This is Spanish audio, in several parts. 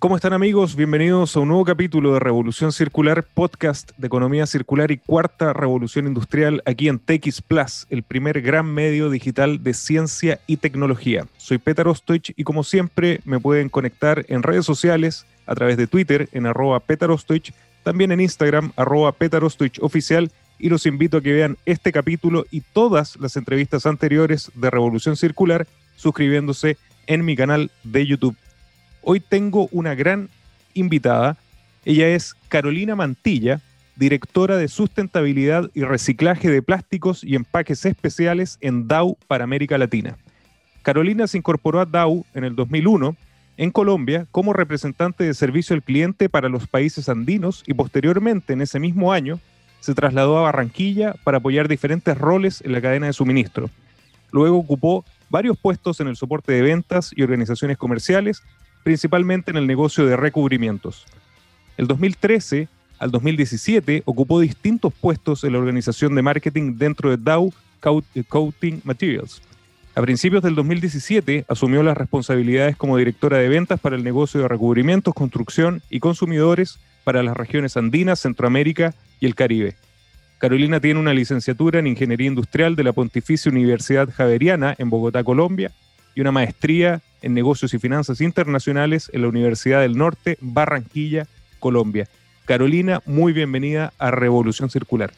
¿Cómo están amigos? Bienvenidos a un nuevo capítulo de Revolución Circular, podcast de economía circular y cuarta revolución industrial aquí en TX Plus, el primer gran medio digital de ciencia y tecnología. Soy Petar Ostoich y como siempre me pueden conectar en redes sociales a través de Twitter en arroba Ostoich, también en Instagram arroba oficial y los invito a que vean este capítulo y todas las entrevistas anteriores de Revolución Circular suscribiéndose en mi canal de YouTube. Hoy tengo una gran invitada. Ella es Carolina Mantilla, directora de sustentabilidad y reciclaje de plásticos y empaques especiales en Dow para América Latina. Carolina se incorporó a Dow en el 2001 en Colombia como representante de servicio al cliente para los países andinos y posteriormente en ese mismo año se trasladó a Barranquilla para apoyar diferentes roles en la cadena de suministro. Luego ocupó varios puestos en el soporte de ventas y organizaciones comerciales principalmente en el negocio de recubrimientos. El 2013 al 2017 ocupó distintos puestos en la organización de marketing dentro de Dow Coating Materials. A principios del 2017 asumió las responsabilidades como directora de ventas para el negocio de recubrimientos, construcción y consumidores para las regiones andinas, Centroamérica y el Caribe. Carolina tiene una licenciatura en Ingeniería Industrial de la Pontificia Universidad Javeriana en Bogotá, Colombia, y una maestría en negocios y finanzas internacionales en la Universidad del Norte, Barranquilla, Colombia. Carolina, muy bienvenida a Revolución Circular.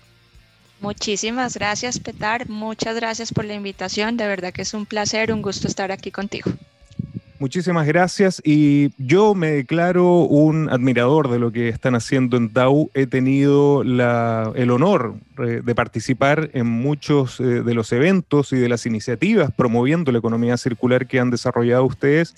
Muchísimas gracias, Petar. Muchas gracias por la invitación. De verdad que es un placer, un gusto estar aquí contigo. Muchísimas gracias y yo me declaro un admirador de lo que están haciendo en DAO. He tenido el honor eh, de participar en muchos eh, de los eventos y de las iniciativas promoviendo la economía circular que han desarrollado ustedes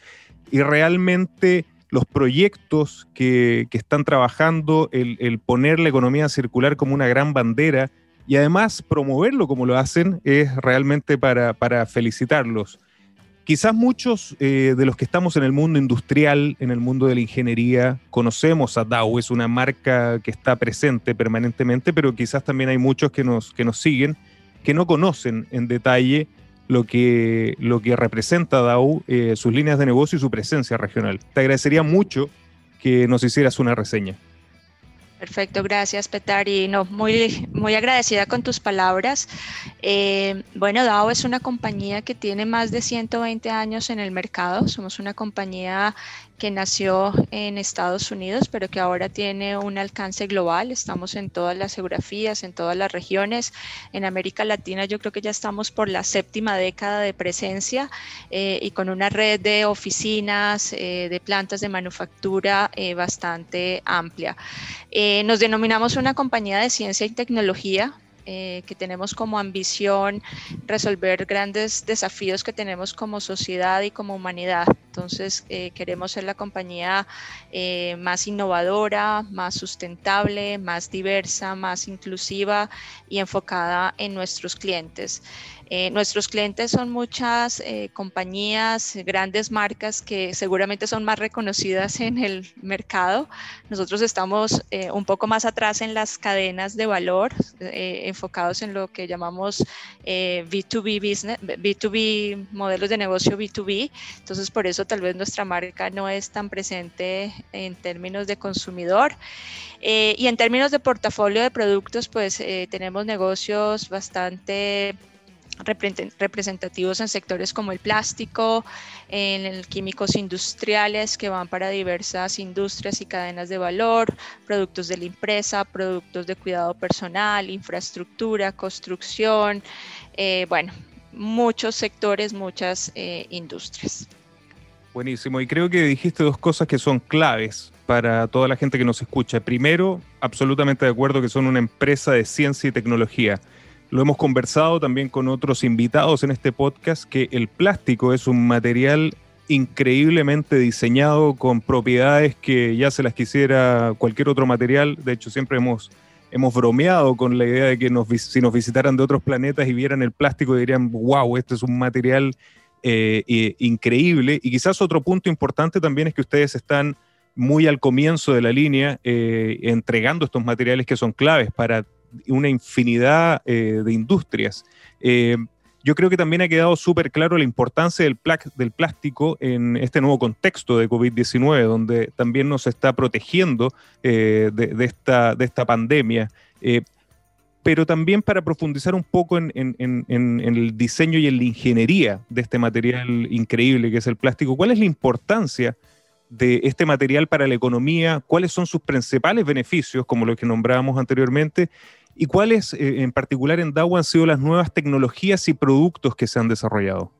y realmente los proyectos que, están trabajando, el, poner la economía circular como una gran bandera y además promoverlo como lo hacen es realmente para, para felicitarlos. Quizás muchos eh, de los que estamos en el mundo industrial, en el mundo de la ingeniería, conocemos a Dow, es una marca que está presente permanentemente, pero quizás también hay muchos que nos, que nos siguen que no conocen en detalle lo que, lo que representa Dow, eh, sus líneas de negocio y su presencia regional. Te agradecería mucho que nos hicieras una reseña. Perfecto, gracias Petari. No, muy, muy agradecida con tus palabras. Eh, bueno, DAO es una compañía que tiene más de 120 años en el mercado. Somos una compañía que nació en Estados Unidos, pero que ahora tiene un alcance global. Estamos en todas las geografías, en todas las regiones. En América Latina yo creo que ya estamos por la séptima década de presencia eh, y con una red de oficinas, eh, de plantas de manufactura eh, bastante amplia. nos denominamos una compañía de ciencia y tecnología eh, que tenemos como ambición resolver grandes desafíos que tenemos como sociedad y como humanidad. Entonces, eh, queremos ser la compañía eh, más innovadora, más sustentable, más diversa, más inclusiva y enfocada en nuestros clientes. Eh, nuestros clientes son muchas eh, compañías, grandes marcas que seguramente son más reconocidas en el mercado. Nosotros estamos eh, un poco más atrás en las cadenas de valor, enfocados en lo que llamamos B2B business, B2B modelos de negocio B2B. Entonces, por eso tal vez nuestra marca no es tan presente en términos de consumidor. y en términos de portafolio de productos, pues tenemos negocios bastante representativos en sectores como el plástico, en químicos industriales que van para diversas industrias y cadenas de valor, productos de la empresa, productos de cuidado personal, infraestructura, construcción, eh, bueno, muchos sectores, muchas eh, industrias. Buenísimo, y creo que dijiste dos cosas que son claves para toda la gente que nos escucha. Primero, absolutamente de acuerdo que son una empresa de ciencia y tecnología. Lo hemos conversado también con otros invitados en este podcast, que el plástico es un material increíblemente diseñado con propiedades que ya se las quisiera cualquier otro material. De hecho, siempre hemos, hemos bromeado con la idea de que si nos visitaran de otros planetas y vieran el plástico dirían, wow, este es un material eh, increíble. Y quizás otro punto importante también es que ustedes están muy al comienzo de la línea eh, entregando estos materiales que son claves para una infinidad eh, de industrias. Eh, yo creo que también ha quedado súper claro la importancia del, plástico en este nuevo contexto de COVID-19, donde también nos está protegiendo eh, de, esta, de esta pandemia. pero también para profundizar un poco en, el diseño y en la ingeniería de este material increíble que es el plástico, ¿cuál es la importancia de este material para la economía? ¿Cuáles son sus principales beneficios, como los que nombrábamos anteriormente? ¿Y cuáles eh, en particular en DAO han sido las nuevas tecnologías y productos que se han desarrollado?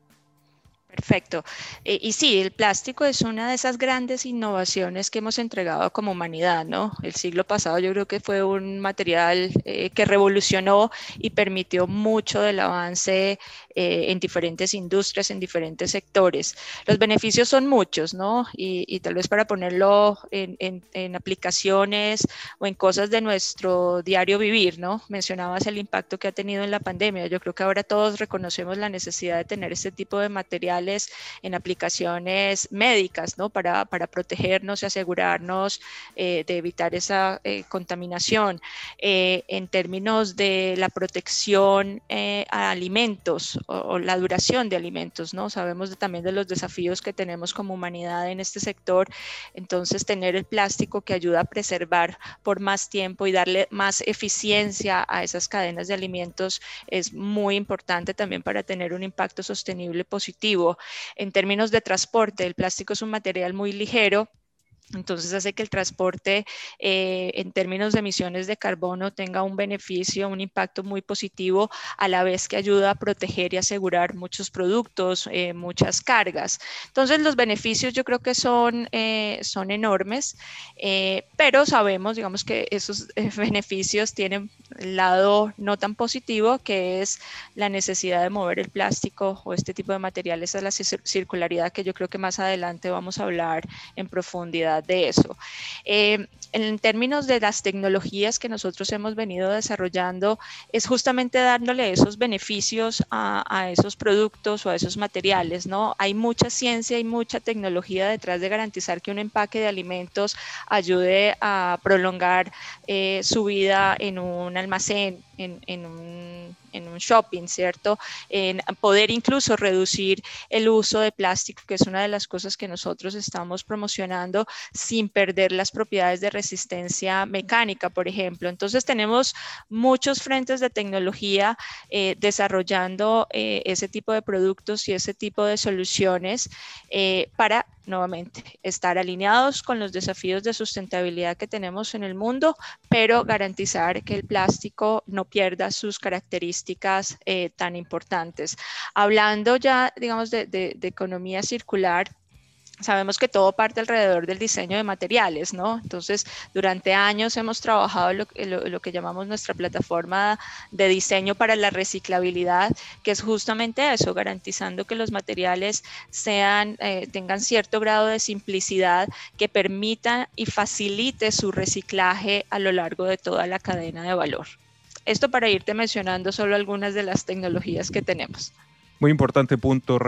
Perfecto. Eh, y sí, el plástico es una de esas grandes innovaciones que hemos entregado como humanidad, ¿no? El siglo pasado yo creo que fue un material eh, que revolucionó y permitió mucho del avance eh, en diferentes industrias, en diferentes sectores. Los beneficios son muchos, ¿no? Y, tal vez para ponerlo en, en, aplicaciones o en cosas de nuestro diario vivir, ¿no? Mencionabas el impacto que ha tenido en la pandemia. Yo creo que ahora todos reconocemos la necesidad de tener este tipo de en aplicaciones médicas, ¿no? Para, protegernos y asegurarnos eh, de evitar esa eh, contaminación. en términos de la protección a alimentos, o, la duración de alimentos, ¿no? Sabemos también de los desafíos que tenemos como humanidad en este sector, entonces tener el plástico que ayuda a preservar por más tiempo y darle más eficiencia a esas cadenas de alimentos es muy importante también para tener un impacto sostenible positivo. En términos de transporte, el plástico es un material muy ligero entonces hace que el transporte eh, en términos de emisiones de carbono tenga un beneficio, un impacto muy positivo, a la vez que ayuda a proteger y asegurar muchos productos, eh, muchas cargas. Entonces los beneficios yo creo que son, eh, son enormes, pero sabemos, digamos que esos beneficios tienen el lado no tan positivo, que es la necesidad de mover el plástico o este tipo de materiales a la circularidad, que yo creo que más adelante vamos a hablar en profundidad de eso. Eh, en términos de las tecnologías que nosotros hemos venido desarrollando, es justamente dándole esos beneficios a, esos productos o a esos materiales, ¿no? Hay mucha ciencia y mucha tecnología detrás de garantizar que un empaque de alimentos ayude a prolongar eh, su vida en un almacén, en, un, shopping, ¿cierto? En poder incluso reducir el uso de plástico, que es una de las cosas que nosotros estamos promocionando sin perder las propiedades de resistencia mecánica, por ejemplo. Entonces tenemos muchos frentes de tecnología eh, desarrollando eh, ese tipo de productos y ese tipo de soluciones eh, para nuevamente, estar alineados con los desafíos de sustentabilidad que tenemos en el mundo, pero garantizar que el plástico no pierda sus características eh, tan importantes. Hablando ya, digamos, de economía circular, sabemos que todo parte alrededor del diseño de materiales, ¿no? Entonces, durante años hemos trabajado lo, lo, que llamamos nuestra plataforma de diseño para la reciclabilidad, que es justamente eso, garantizando que los materiales eh, tengan cierto grado de simplicidad que permita y facilite su reciclaje a lo largo de toda la cadena de valor. Esto para irte mencionando solo algunas de las tecnologías que tenemos. Muy importante punto.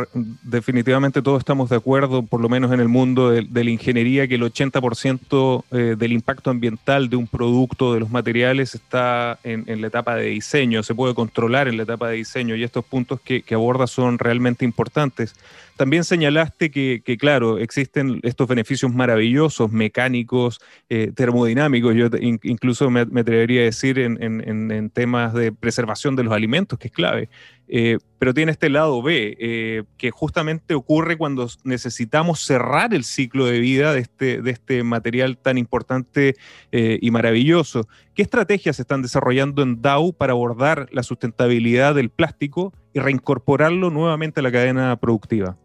Definitivamente todos estamos de acuerdo, por lo menos en el mundo de, la ingeniería, que el 80% eh, del impacto ambiental de un producto, de los materiales, está en, la etapa de diseño, se puede controlar en la etapa de diseño y estos puntos que, aborda son realmente importantes. También señalaste que, claro, existen estos beneficios maravillosos, mecánicos, eh, termodinámicos, yo incluso me, atrevería a decir en, temas de preservación de los alimentos, que es clave. Eh, pero tiene este lado B, eh, que justamente ocurre cuando necesitamos cerrar el ciclo de vida de este, de este material tan importante y maravilloso. ¿Qué estrategias se están desarrollando en DAO para abordar la sustentabilidad del plástico y reincorporarlo nuevamente a la cadena productiva?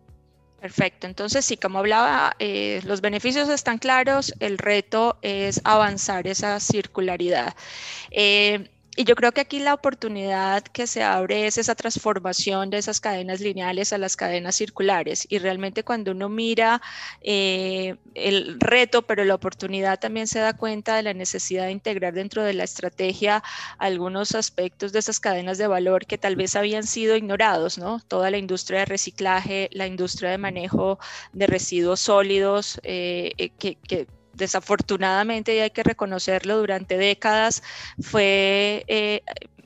Perfecto, entonces sí, como hablaba, los beneficios están claros, el reto es avanzar esa circularidad. Y yo creo que aquí la oportunidad que se abre es esa transformación de esas cadenas lineales a las cadenas circulares. Y realmente cuando uno mira eh, el reto, pero la oportunidad también se da cuenta de la necesidad de integrar dentro de la estrategia algunos aspectos de esas cadenas de valor que tal vez habían sido ignorados, ¿no? Toda la industria de reciclaje, la industria de manejo de residuos sólidos, eh, eh, que, que desafortunadamente, y hay que reconocerlo, durante décadas fue... Eh,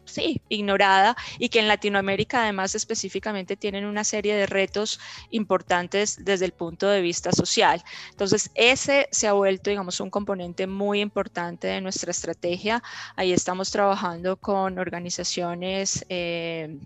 sí, ignorada y que en Latinoamérica además específicamente tienen una serie de retos importantes desde el punto de vista social. Entonces, ese se ha vuelto, digamos, un componente muy importante de nuestra estrategia. Ahí estamos trabajando con organizaciones. Eh,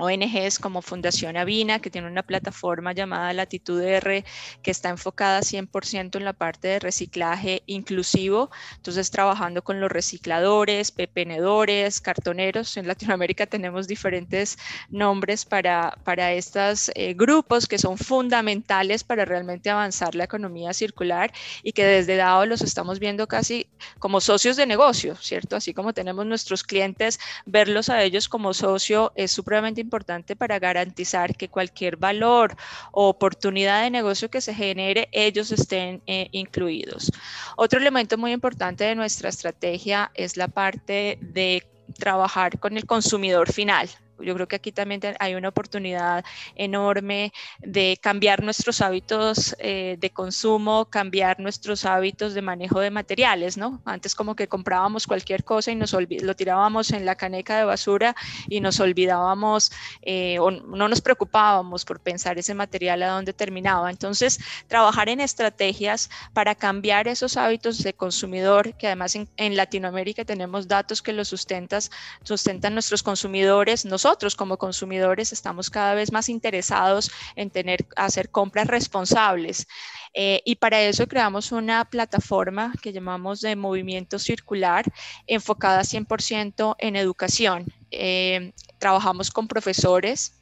ONGs como Fundación Avina, que tiene una plataforma llamada Latitud R, que está enfocada 100% en la parte de reciclaje inclusivo. Entonces, trabajando con los recicladores, pepenedores, cartoneros. En Latinoamérica tenemos diferentes nombres para, para estos eh, grupos que son fundamentales para realmente avanzar la economía circular y que desde DAO los estamos viendo casi como socios de negocio, ¿cierto? Así como tenemos nuestros clientes, verlos a ellos como socio es supremamente importante para garantizar que cualquier valor o oportunidad de negocio que se genere, ellos estén eh, incluidos. Otro elemento muy importante de nuestra estrategia es la parte de trabajar con el consumidor final. Yo creo que aquí también hay una oportunidad enorme de cambiar nuestros hábitos eh, de consumo, cambiar nuestros hábitos de manejo de materiales, ¿no? Antes como que comprábamos cualquier cosa y nos lo tirábamos en la caneca de basura y nos olvidábamos eh, o no nos preocupábamos por pensar ese material a dónde terminaba. Entonces, trabajar en estrategias para cambiar esos hábitos de consumidor, que además en, Latinoamérica tenemos datos que los sustentas, sustentan nuestros consumidores, nosotros nosotros como consumidores estamos cada vez más interesados en tener, hacer compras responsables. Eh, y para eso creamos una plataforma que llamamos de movimiento circular enfocada 100% en educación. Eh, trabajamos con profesores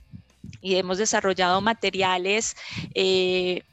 y hemos desarrollado materiales eh,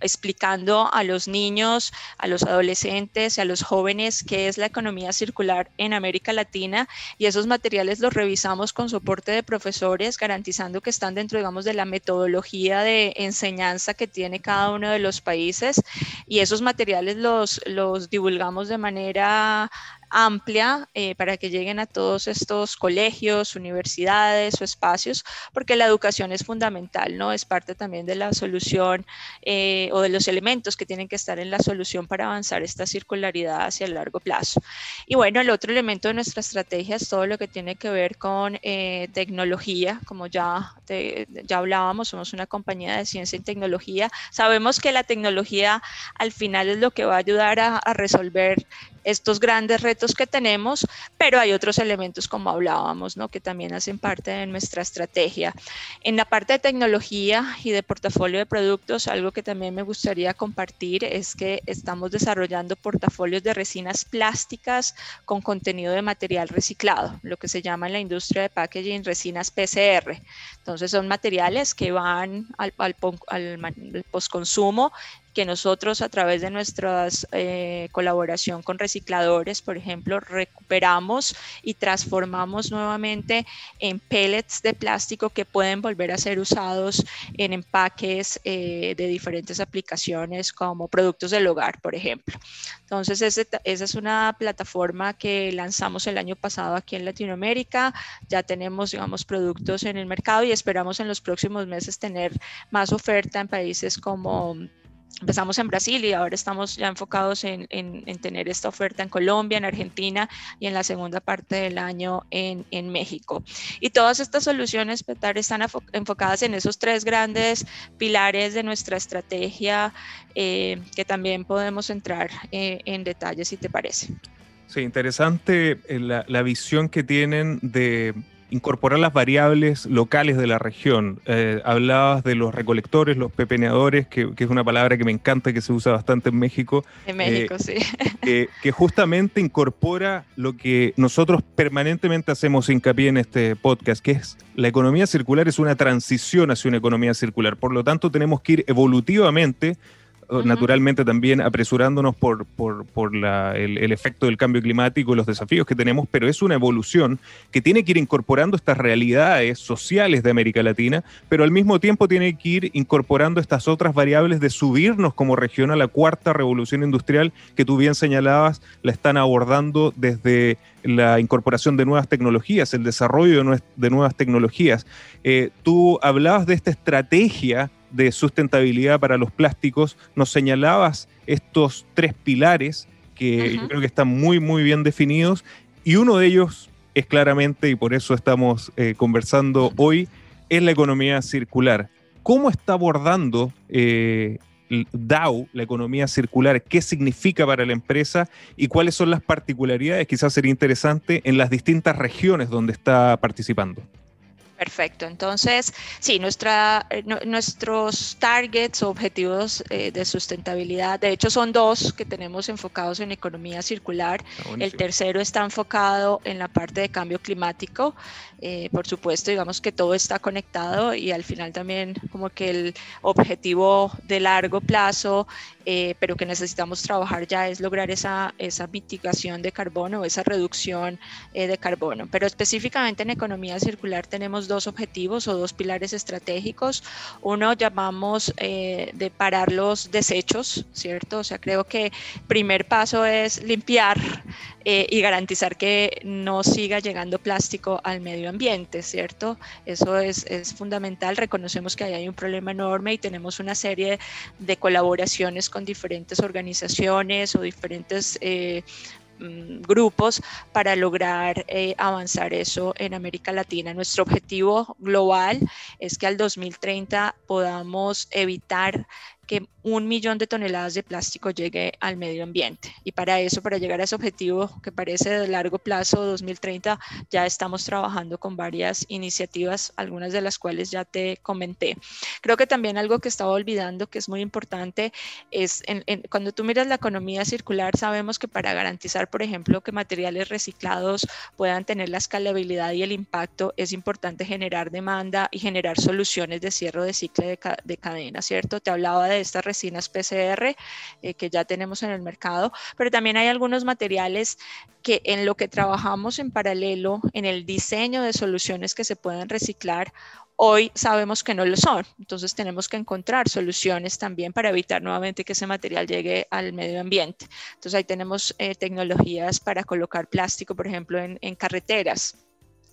explicando a los niños, a los adolescentes y a los jóvenes qué es la economía circular en América Latina. Y esos materiales los revisamos con soporte de profesores, garantizando que están dentro, digamos, de la metodología de enseñanza que tiene cada uno de los países. Y esos materiales los, los divulgamos de manera amplia eh, para que lleguen a todos estos colegios, universidades o espacios, porque la educación es fundamental, ¿no? Es parte también de la solución eh, o de los elementos que tienen que estar en la solución para avanzar esta circularidad hacia el largo plazo. Y bueno, el otro elemento de nuestra estrategia es todo lo que tiene que ver con eh, tecnología, como ya, ya hablábamos, somos una compañía de ciencia y tecnología. Sabemos que la tecnología al final es lo que va a ayudar a, a resolver estos grandes retos que tenemos, pero hay otros elementos como hablábamos, ¿no? que también hacen parte de nuestra estrategia. En la parte de tecnología y de portafolio de productos, algo que también me gustaría compartir es que estamos desarrollando portafolios de resinas plásticas con contenido de material reciclado, lo que se llama en la industria de packaging resinas PCR. Entonces son materiales que van al, al, al postconsumo que nosotros a través de nuestra eh, colaboración con recicladores, por ejemplo, recuperamos y transformamos nuevamente en pellets de plástico que pueden volver a ser usados en empaques eh, de diferentes aplicaciones como productos del hogar, por ejemplo. Entonces, esa es una plataforma que lanzamos el año pasado aquí en Latinoamérica. Ya tenemos, digamos, productos en el mercado y esperamos en los próximos meses tener más oferta en países como Empezamos en Brasil y ahora estamos ya enfocados en, tener esta oferta en Colombia, en Argentina y en la segunda parte del año en, México. Y todas estas soluciones, Petar, están enfocadas en esos tres grandes pilares de nuestra estrategia eh, que también podemos entrar eh, en detalle, si te parece. Sí, interesante eh, la, la visión que tienen de incorporar las variables locales de la región. Eh, hablabas de los recolectores, los pepeneadores, que, es una palabra que me encanta, que se usa bastante en México. En México, sí. Que, justamente incorpora lo que nosotros permanentemente hacemos hincapié en este podcast, que es la economía circular es una transición hacia una economía circular. Por lo tanto, tenemos que ir evolutivamente naturalmente también apresurándonos por, por, el, efecto del cambio climático y los desafíos que tenemos, pero es una evolución que tiene que ir incorporando estas realidades sociales de América Latina, pero al mismo tiempo tiene que ir incorporando estas otras variables de subirnos como región a la cuarta revolución industrial que tú bien señalabas, la están abordando desde la incorporación de nuevas tecnologías, el desarrollo de, nuevas tecnologías. Eh, tú hablabas de esta estrategia de sustentabilidad para los plásticos, nos señalabas estos tres pilares que yo creo que están muy, muy bien definidos y uno de ellos es claramente, y por eso estamos eh, conversando hoy, es la economía circular. ¿Cómo está abordando eh, DAO, la economía circular? ¿Qué significa para la empresa y cuáles son las particularidades? Quizás sería interesante en las distintas regiones donde está participando. Perfecto. Entonces, sí, nuestra, eh, nuestros targets o objetivos eh, de sustentabilidad, de hecho son dos que tenemos enfocados en economía circular. Ah, el tercero está enfocado en la parte de cambio climático. Eh, por supuesto, digamos que todo está conectado y al final también como que el objetivo de largo plazo eh, pero que necesitamos trabajar ya es lograr esa, esa mitigación de carbono, esa reducción eh, de carbono. Pero específicamente en economía circular tenemos dos objetivos o dos pilares estratégicos. Uno llamamos eh, de parar los desechos, ¿cierto? O sea, creo que primer paso es limpiar y garantizar que no siga llegando plástico al medio ambiente, ¿cierto? Eso es, es fundamental. Reconocemos que ahí hay un problema enorme y tenemos una serie de colaboraciones con diferentes organizaciones o diferentes eh, mm, grupos para lograr eh, avanzar eso en América Latina. Nuestro objetivo global es que al 2030 podamos evitar que un millón de toneladas de plástico llegue al medio ambiente. Y para eso, para llegar a ese objetivo que parece de largo plazo, 2030, ya estamos trabajando con varias iniciativas, algunas de las cuales ya te comenté. Creo que también algo que estaba olvidando, que es muy importante, es cuando tú miras la economía circular, sabemos que para garantizar, por ejemplo, que materiales reciclados puedan tener la escalabilidad y el impacto, es importante generar demanda y generar soluciones de cierre de ciclo de, de cadena, ¿cierto? Te hablaba de estas resinas PCR eh, que ya tenemos en el mercado, pero también hay algunos materiales que en lo que trabajamos en paralelo en el diseño de soluciones que se pueden reciclar hoy sabemos que no lo son. Entonces tenemos que encontrar soluciones también para evitar nuevamente que ese material llegue al medio ambiente. Entonces ahí tenemos eh, tecnologías para colocar plástico, por ejemplo, en, en carreteras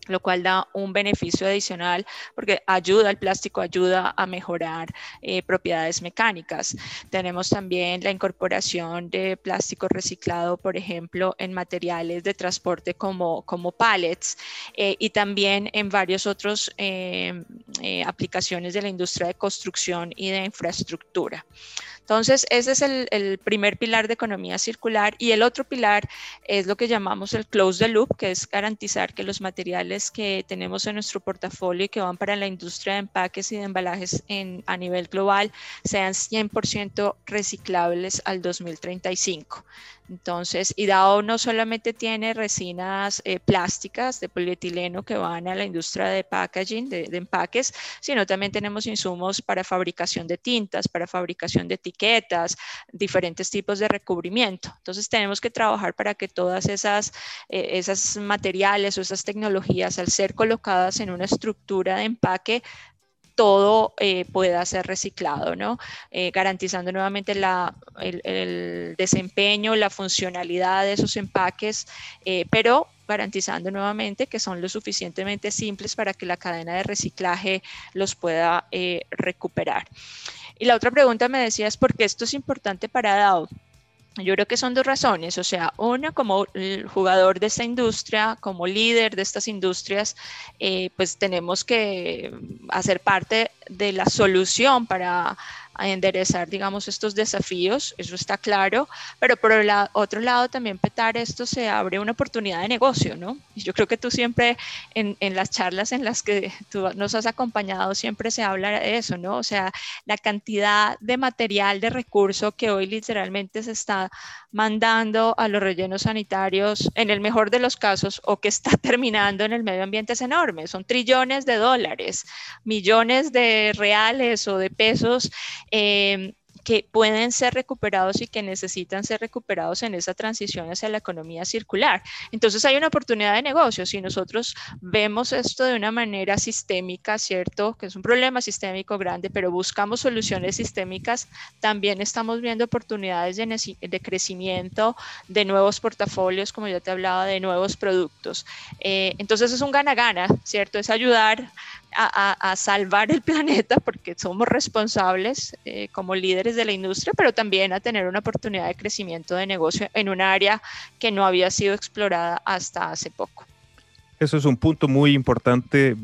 lo cual da un beneficio adicional porque ayuda, el plástico ayuda a mejorar eh, propiedades mecánicas. Tenemos también la incorporación de plástico reciclado, por ejemplo, en materiales de transporte como, como pallets eh, y también en varios otros eh, aplicaciones de la industria de construcción y de infraestructura. Entonces, ese es el, primer pilar de economía circular y el otro pilar es lo que llamamos el close the loop, que es garantizar que los materiales que tenemos en nuestro portafolio y que van para la industria de empaques y de embalajes en, a nivel global sean 100% reciclables al 2035. Entonces, IDAO no solamente tiene resinas eh, plásticas de polietileno que van a la industria de packaging, de, empaques, sino también tenemos insumos para fabricación de tintas, para fabricación de etiquetas, diferentes tipos de recubrimiento. Entonces, tenemos que trabajar para que todas esas, eh, esas materiales o esas tecnologías, al ser colocadas en una estructura de empaque, todo eh, pueda ser reciclado, ¿no? Eh, garantizando nuevamente la, el, desempeño, la funcionalidad de esos empaques, pero garantizando nuevamente que son lo suficientemente simples para que la cadena de reciclaje los pueda recuperar. Y la otra pregunta me decía es por qué esto es importante para DAO. Yo creo que son dos razones, o sea, una como jugador de esta industria, como líder de estas industrias, eh, pues tenemos que hacer parte de la solución para a enderezar, digamos, estos desafíos, eso está claro, pero por el otro lado también, Petar, esto se abre una oportunidad de negocio, ¿no? Y yo creo que tú siempre, en, en las charlas en las que tú nos has acompañado, siempre se habla de eso, ¿no? O sea, la cantidad de material, de recurso que hoy literalmente se está mandando a los rellenos sanitarios, en el mejor de los casos, o que está terminando en el medio ambiente es enorme, son trillones de dólares, millones de reales o de pesos eh, que pueden ser recuperados y que necesitan ser recuperados en esa transición hacia la economía circular. Entonces hay una oportunidad de negocio. Si nosotros vemos esto de una manera sistémica, ¿cierto? Que es un problema sistémico grande, pero buscamos soluciones sistémicas, también estamos viendo oportunidades de, de crecimiento, de nuevos portafolios, como ya te hablaba, de nuevos productos. Eh, entonces es un gana-gana, ¿cierto? Es ayudar a, salvar el planeta porque somos responsables eh, como líderes de la industria, pero también a tener una oportunidad de crecimiento de negocio en un área que no había sido explorada hasta hace poco. Eso es un punto muy importante.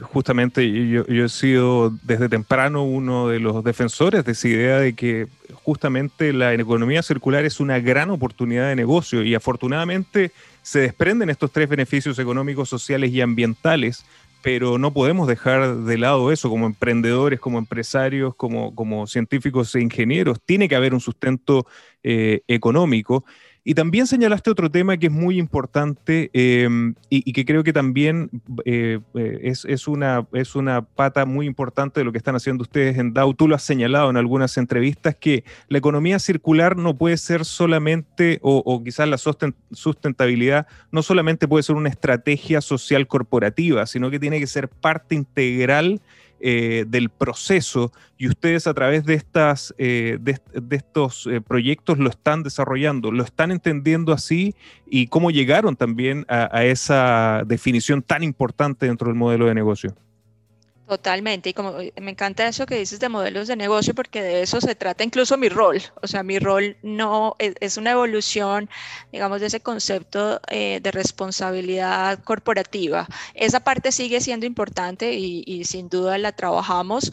Justamente yo, he sido desde temprano uno de los defensores de esa idea de que justamente la economía circular es una gran oportunidad de negocio y afortunadamente se desprenden estos tres beneficios económicos, sociales y ambientales pero no podemos dejar de lado eso como emprendedores, como empresarios, como, como científicos e ingenieros. Tiene que haber un sustento eh, económico. Y también señalaste otro tema que es muy importante em, y, que creo que también eh, eh, es, es, una, es una pata muy importante de lo que están haciendo ustedes en DAO. Tú lo has señalado en algunas entrevistas que la economía circular no puede ser solamente, o, o quizás la sustentabilidad no solamente puede ser una estrategia social corporativa, sino que tiene que ser parte integral eh, del proceso y ustedes a través de, estas, eh, de, estos eh, proyectos lo están desarrollando, lo están entendiendo así y cómo llegaron también a esa definición tan importante dentro del modelo de negocio. Totalmente, y como eh, me encanta eso que dices de modelos de negocio, porque de eso se trata incluso mi rol. O sea, mi rol no es, una evolución, digamos, de ese concepto eh, de responsabilidad corporativa. Esa parte sigue siendo importante y, y sin duda la trabajamos,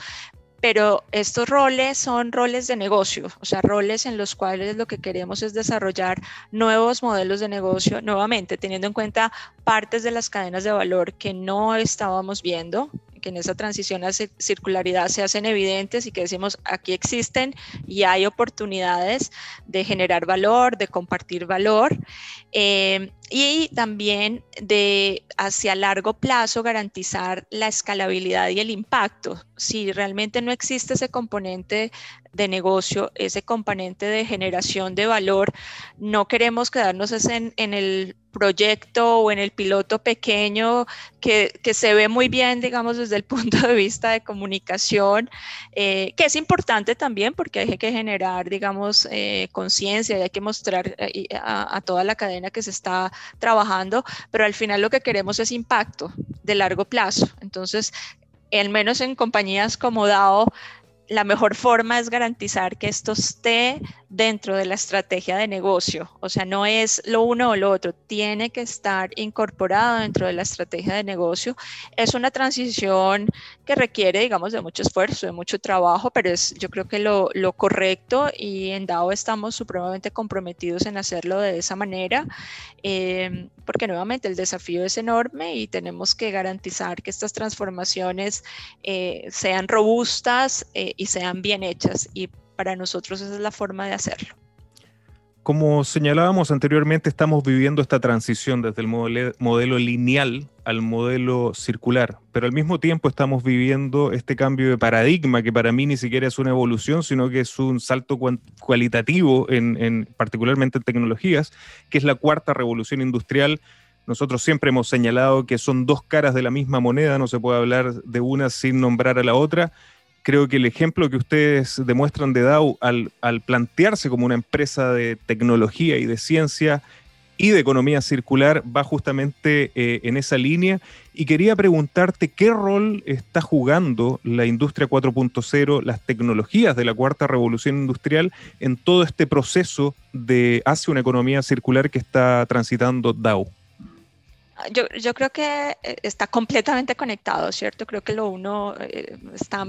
pero estos roles son roles de negocio, o sea, roles en los cuales lo que queremos es desarrollar nuevos modelos de negocio, nuevamente teniendo en cuenta partes de las cadenas de valor que no estábamos viendo, que en esa transición a circularidad se hacen evidentes y que decimos aquí existen y hay oportunidades de generar valor, de compartir valor eh, y también de hacia largo plazo garantizar la escalabilidad y el impacto. Si realmente no existe ese componente de negocio, ese componente de generación de valor. No queremos quedarnos en, en el proyecto o en el piloto pequeño que, que, se ve muy bien, digamos, desde el punto de vista de comunicación, eh, que es importante también porque hay que generar, digamos, eh, conciencia y hay que mostrar eh, a, a, toda la cadena que se está trabajando, pero al final lo que queremos es impacto de largo plazo. Entonces, al menos en compañías como DAO, la mejor forma es garantizar que esto esté dentro de la estrategia de negocio. O sea, no es lo uno o lo otro, tiene que estar incorporado dentro de la estrategia de negocio. Es una transición que requiere, digamos, de mucho esfuerzo, de mucho trabajo, pero es yo creo que lo, lo correcto y en DAO estamos supremamente comprometidos en hacerlo de esa manera, eh, porque nuevamente el desafío es enorme y tenemos que garantizar que estas transformaciones eh, sean robustas eh, y sean bien hechas. Y para nosotros esa es la forma de hacerlo. Como señalábamos anteriormente, estamos viviendo esta transición desde el modelo, lineal al modelo circular, pero al mismo tiempo estamos viviendo este cambio de paradigma que para mí ni siquiera es una evolución, sino que es un salto cualitativo, en, particularmente en tecnologías, que es la cuarta revolución industrial. Nosotros siempre hemos señalado que son dos caras de la misma moneda, no se puede hablar de una sin nombrar a la otra creo que el ejemplo que ustedes demuestran de DAO al, plantearse como una empresa de tecnología y de ciencia y de economía circular va justamente eh, en esa línea. Y quería preguntarte qué rol está jugando la industria 4.0, las tecnologías de la cuarta revolución industrial en todo este proceso de hacia una economía circular que está transitando DAO. Yo, yo, creo que eh, está completamente conectado, ¿cierto? Creo que lo uno eh, está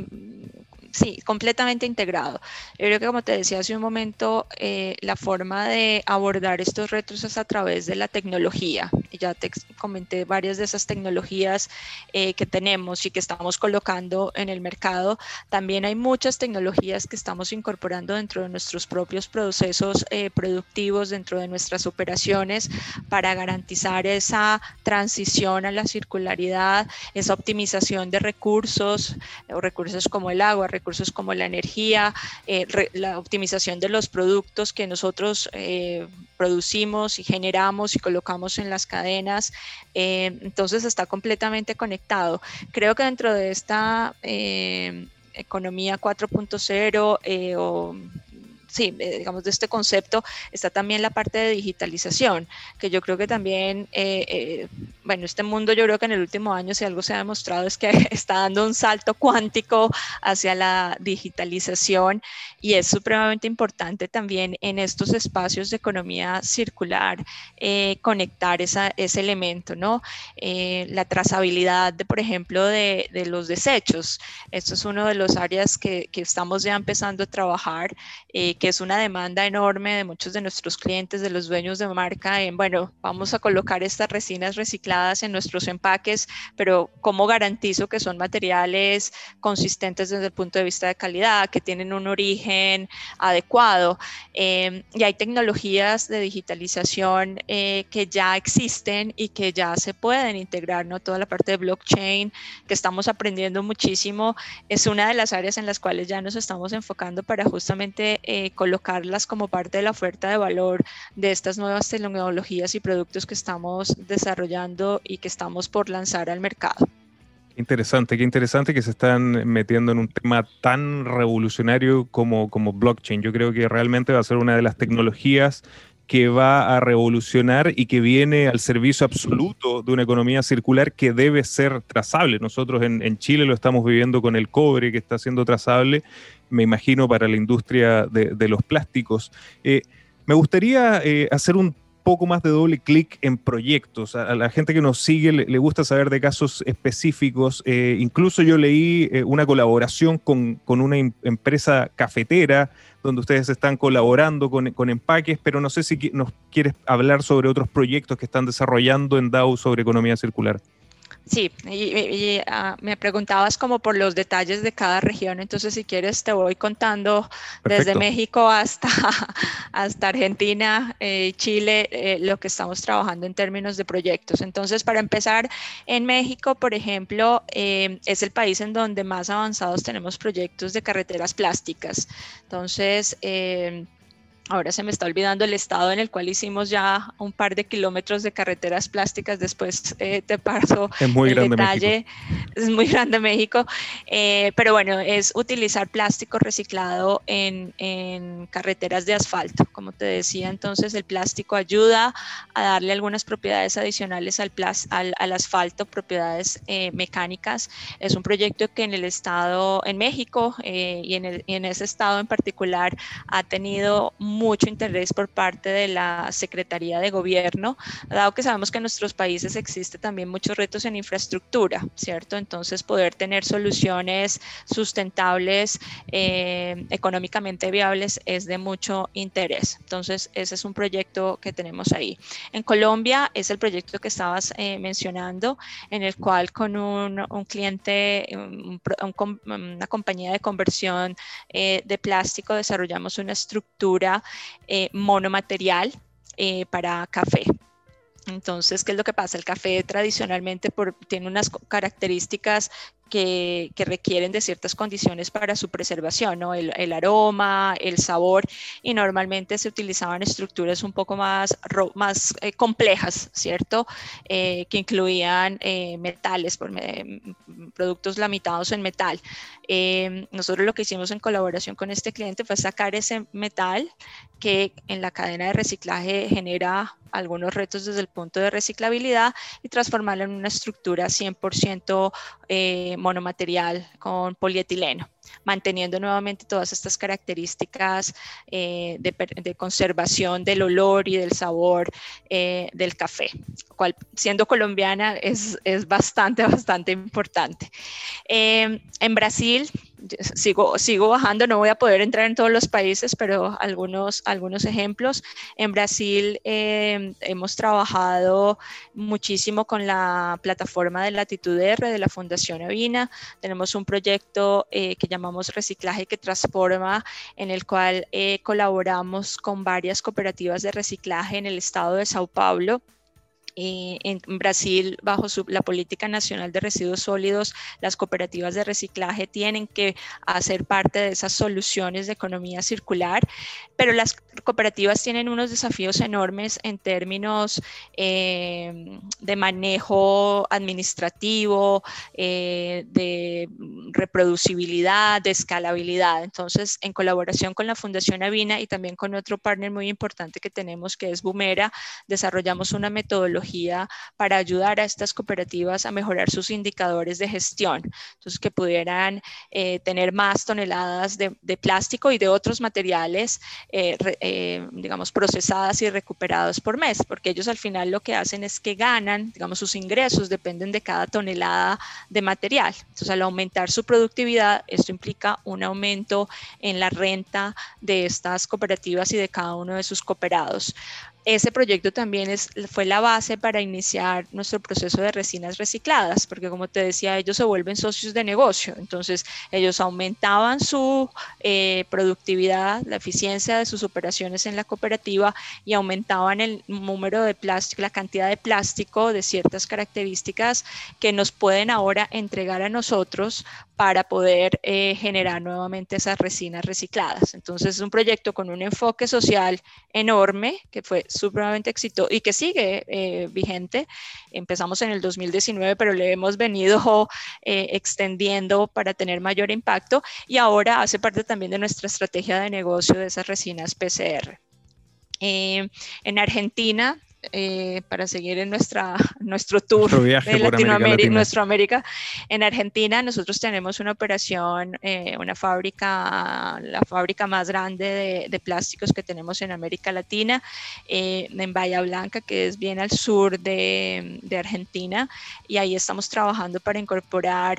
Sí, completamente integrado. Yo creo que como te decía hace un momento, eh, la forma de abordar estos retos es a través de la tecnología. Ya te comenté varias de esas tecnologías eh, que tenemos y que estamos colocando en el mercado. También hay muchas tecnologías que estamos incorporando dentro de nuestros propios procesos eh, productivos, dentro de nuestras operaciones, para garantizar esa transición a la circularidad, esa optimización de recursos, o recursos como el agua, recursos como la energía, eh, la optimización de los productos que nosotros eh, producimos y generamos y colocamos en las cadenas. Eh, entonces está completamente conectado. Creo que dentro de esta economía 4.0 o sí, eh, digamos, de este concepto está también la parte de digitalización, que yo creo que también, eh, eh, bueno, este mundo yo creo que en el último año si algo se ha demostrado es que está dando un salto cuántico hacia la digitalización y es supremamente importante también en estos espacios de economía circular conectar esa, ese elemento, ¿no? la trazabilidad, de, por ejemplo, de, de, los desechos. Esto es uno de los áreas que, que estamos ya empezando a trabajar, que es una demanda enorme de muchos de nuestros clientes, de los dueños de marca, en, bueno, vamos a colocar estas resinas recicladas en nuestros empaques, pero ¿cómo garantizo que son materiales consistentes desde el punto de vista de calidad, que tienen un origen adecuado? Em, y hay tecnologías de digitalización eh, que ya existen y que ya se pueden integrar, ¿no? Toda la parte de blockchain que estamos aprendiendo muchísimo es una de las áreas en las cuales ya nos estamos enfocando para justamente eh, colocarlas como parte de la oferta de valor de estas nuevas tecnologías y productos que estamos desarrollando y que estamos por lanzar al mercado. Interesante, qué interesante que se están metiendo en un tema tan revolucionario como, como blockchain. Yo creo que realmente va a ser una de las tecnologías que va a revolucionar y que viene al servicio absoluto de una economía circular que debe ser trazable. Nosotros en, Chile lo estamos viviendo con el cobre que está siendo trazable, me imagino para la industria de, los plásticos. Eh, me gustaría eh, hacer un poco más de doble clic en proyectos. A, la gente que nos sigue le, gusta saber de casos específicos. Eh, incluso yo leí una colaboración con, una empresa cafetera donde ustedes están colaborando con, con, empaques, pero no sé si nos quieres hablar sobre otros proyectos que están desarrollando en DAO sobre economía circular. Sí, y, ah, me preguntabas como por los detalles de cada región, entonces si quieres te voy contando desde México hasta, hasta Argentina, eh, Chile, eh, lo que estamos trabajando en términos de proyectos. Entonces, para empezar, en México, por ejemplo, eh, es el país en donde más avanzados tenemos proyectos de carreteras plásticas. Entonces, Ahora se me está olvidando el estado en el cual hicimos ya un par de kilómetros de carreteras plásticas. Después eh, te paso es muy el grande detalle. México. Es muy grande México. Eh, pero bueno, es utilizar plástico reciclado en, en, carreteras de asfalto. Como te decía, entonces el plástico ayuda a darle algunas propiedades adicionales al, al, al asfalto, propiedades eh, mecánicas. Es un proyecto que en el estado, en México y en, el, y en ese estado en particular ha tenido mucho interés por parte de la Secretaría de Gobierno, dado que sabemos que en nuestros países existe también muchos retos en infraestructura, ¿cierto? Entonces, poder tener soluciones sustentables, eh, económicamente viables, es de mucho interés. Entonces, ese es un proyecto que tenemos ahí. En Colombia es el proyecto que estabas eh, mencionando, en el cual con un, cliente, una compañía de conversión eh, de plástico, desarrollamos una estructura eh, monomaterial eh, para café. Entonces, ¿qué es lo que pasa? El café tradicionalmente tiene unas características que, requieren de ciertas condiciones para su preservación, ¿no? el, aroma, el sabor, y normalmente se utilizaban estructuras un poco más, eh, complejas, ¿cierto? que incluían metales, productos lamitados en metal. Eh, nosotros lo que hicimos en colaboración con este cliente fue sacar ese metal que en la cadena de reciclaje genera algunos retos desde el punto de reciclabilidad y transformarlo en una estructura 100% eh, monomaterial con polietileno manteniendo nuevamente todas estas características eh, de, conservación del olor y del sabor eh, del café, cual siendo colombiana es, es bastante, bastante importante. Eh, en Brasil sigo, sigo bajando, no voy a poder entrar en todos los países, pero algunos, algunos ejemplos. En Brasil eh, hemos trabajado muchísimo con la plataforma de Latitud R de la Fundación Avina. Tenemos un proyecto eh, que llamamos Reciclaje que Transforma, en el cual eh, colaboramos con varias cooperativas de reciclaje en el estado de Sao Paulo eh, en Brasil, bajo la política nacional de residuos sólidos, las cooperativas de reciclaje tienen que hacer parte de esas soluciones de economía circular, pero las cooperativas tienen unos desafíos enormes en términos eh, de manejo administrativo, eh, de reproducibilidad, de escalabilidad. Entonces, en colaboración con la Fundación Avina y también con otro partner muy importante que tenemos, que es Bumera, desarrollamos una metodología para ayudar a estas cooperativas a mejorar sus indicadores de gestión, entonces que pudieran eh, tener más toneladas de, plástico y de otros materiales, eh, eh, digamos, procesadas y recuperados por mes, porque ellos al final lo que hacen es que ganan, digamos, sus ingresos dependen de cada tonelada de material. Entonces, al aumentar su productividad, esto implica un aumento en la renta de estas cooperativas y de cada uno de sus cooperados ese proyecto también es, fue la base para iniciar nuestro proceso de resinas recicladas, porque como te decía, ellos se vuelven socios de negocio, entonces ellos aumentaban su eh, productividad, la eficiencia de sus operaciones en la cooperativa y aumentaban el número de plástico, la cantidad de plástico de ciertas características que nos pueden ahora entregar a nosotros para poder eh, generar nuevamente esas resinas recicladas. Entonces es un proyecto con un enfoque social enorme que fue supremamente exitoso y que sigue eh, vigente. Empezamos en el 2019, pero le hemos venido eh, extendiendo para tener mayor impacto y ahora hace parte también de nuestra estrategia de negocio de esas resinas PCR. en Argentina eh, para seguir en nuestra, nuestro tour de Latinoamérica, nuestra América. En Argentina nosotros tenemos una operación, eh, una fábrica, la fábrica más grande de, plásticos que tenemos en América Latina, eh, en Bahía Blanca, que es bien al sur de, de Argentina, y ahí estamos trabajando para incorporar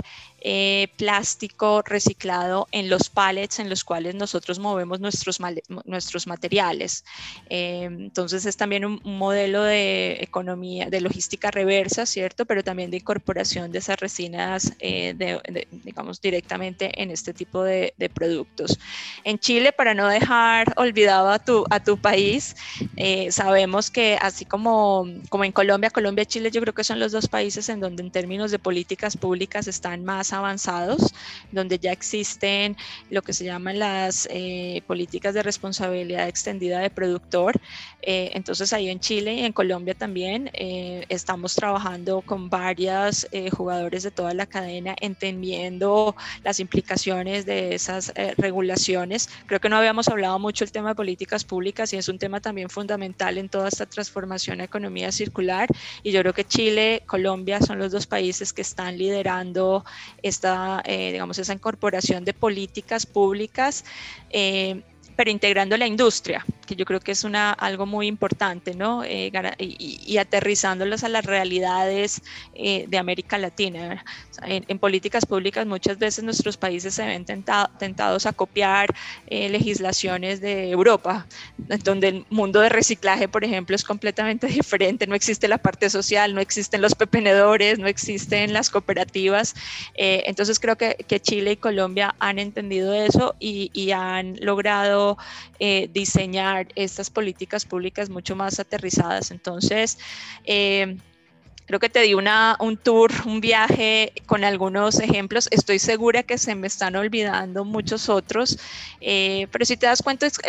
eh, plástico reciclado en los pallets en los cuales nosotros movemos nuestros, nuestros materiales. Eh, entonces es también un, modelo de economía, de logística reversa, ¿cierto? Pero también de incorporación de esas resinas, eh, digamos, directamente en este tipo de, productos. En Chile, para no dejar olvidado a tu, a tu país, sabemos que así como, como en Colombia, Colombia y Chile, yo creo que son los dos países en donde en términos de políticas públicas están más avanzados, donde ya existen lo que se llaman las eh, políticas de responsabilidad extendida de productor. Eh, entonces ahí en Chile y en Colombia también eh, estamos trabajando con varios jugadores de toda la cadena, entendiendo las implicaciones de esas regulaciones. Creo que no habíamos hablado mucho el tema de políticas públicas y es un tema también fundamental en toda esta transformación a economía circular y yo creo que Chile, Colombia son los dos países que están liderando esta, eh, digamos, esa incorporación de políticas públicas eh, pero integrando la industria, que yo creo que es algo muy importante, ¿no? Eh, y, aterrizándolos a las realidades eh, de América Latina. En, políticas públicas muchas veces nuestros países se ven tentados a copiar eh, legislaciones de Europa, donde el mundo de reciclaje, por ejemplo, es completamente diferente. No existe la parte social, no existen los pepenedores, no existen las cooperativas. entonces creo que, Chile y Colombia han entendido eso y han logrado eh, diseñar estas políticas públicas mucho más aterrizadas. Entonces, eh, Creo que te di una, un tour, un viaje con algunos ejemplos. Estoy segura que se me están olvidando muchos otros, eh, pero si te das cuenta es,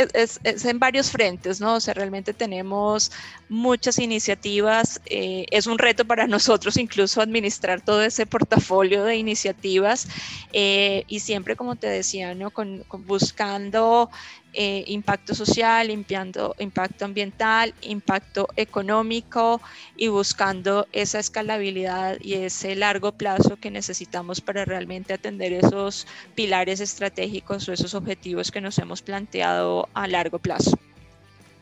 es, en varios frentes, ¿no? O sea, realmente tenemos muchas iniciativas. Es un reto para nosotros incluso administrar todo ese portafolio de iniciativas y siempre, como te decía, ¿no? Con, buscando impacto social, impacto ambiental, impacto económico y buscando esa escalabilidad y ese largo plazo que necesitamos para realmente atender esos pilares estratégicos o esos objetivos que nos hemos planteado a largo plazo.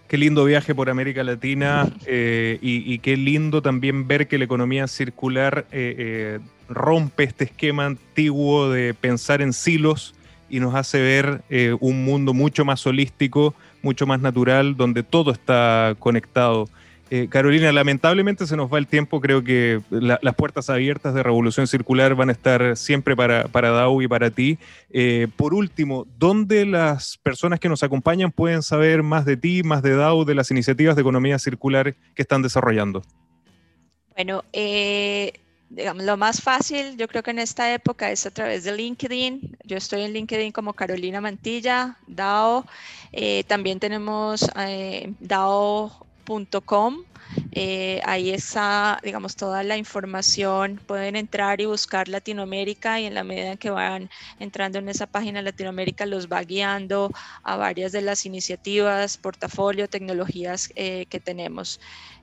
Qué lindo viaje por América Latina eh, y, qué lindo también ver que la economía circular eh, eh, rompe este esquema antiguo de pensar en silos y nos hace ver eh, un mundo mucho más holístico, mucho más natural, donde todo está conectado. Eh, Carolina, lamentablemente se nos va el tiempo. Creo que las puertas abiertas de Revolución Circular van a estar siempre para, para DAO y para ti. Eh, por último, ¿dónde las personas que nos acompañan pueden saber más de ti, más de DAO, de las iniciativas de economía circular que están desarrollando? Bueno, digamos, lo más fácil, yo creo que en esta época es a través de LinkedIn. Yo estoy en LinkedIn como Carolina Mantilla, DAO. también tenemos DAO .com. Eh, ahí está, digamos, toda la información. Pueden entrar y buscar Latinoamérica y en la medida en que van entrando en esa página Latinoamérica los va guiando a varias de las iniciativas, portafolio, tecnologías eh, que tenemos.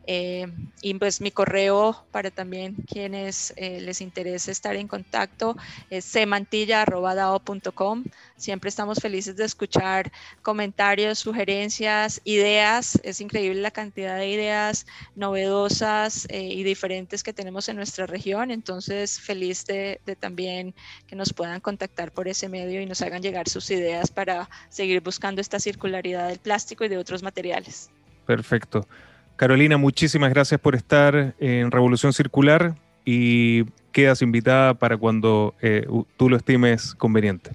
Eh, y pues mi correo para también quienes eh, les interese estar en contacto es semantilla.dao.com. Siempre estamos felices de escuchar comentarios, sugerencias, ideas. Es increíble la cantidad de ideas novedosas eh, y diferentes que tenemos en nuestra región. Entonces, feliz de también que nos puedan contactar por ese medio y nos hagan llegar sus ideas para seguir buscando esta circularidad del plástico y de otros materiales. Perfecto. Carolina, muchísimas gracias por estar en Revolución Circular y quedas invitada para cuando eh, tú lo estimes conveniente.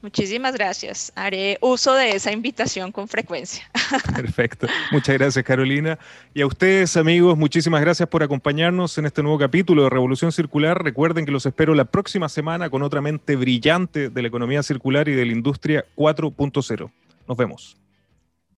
Muchísimas gracias. Haré uso de esa invitación con frecuencia. Perfecto. Muchas gracias, Carolina. Y a ustedes, amigos, muchísimas gracias por acompañarnos en este nuevo capítulo de Revolución Circular. Recuerden que los espero la próxima semana con otra mente brillante de la economía circular y de la industria 4.0. Nos vemos.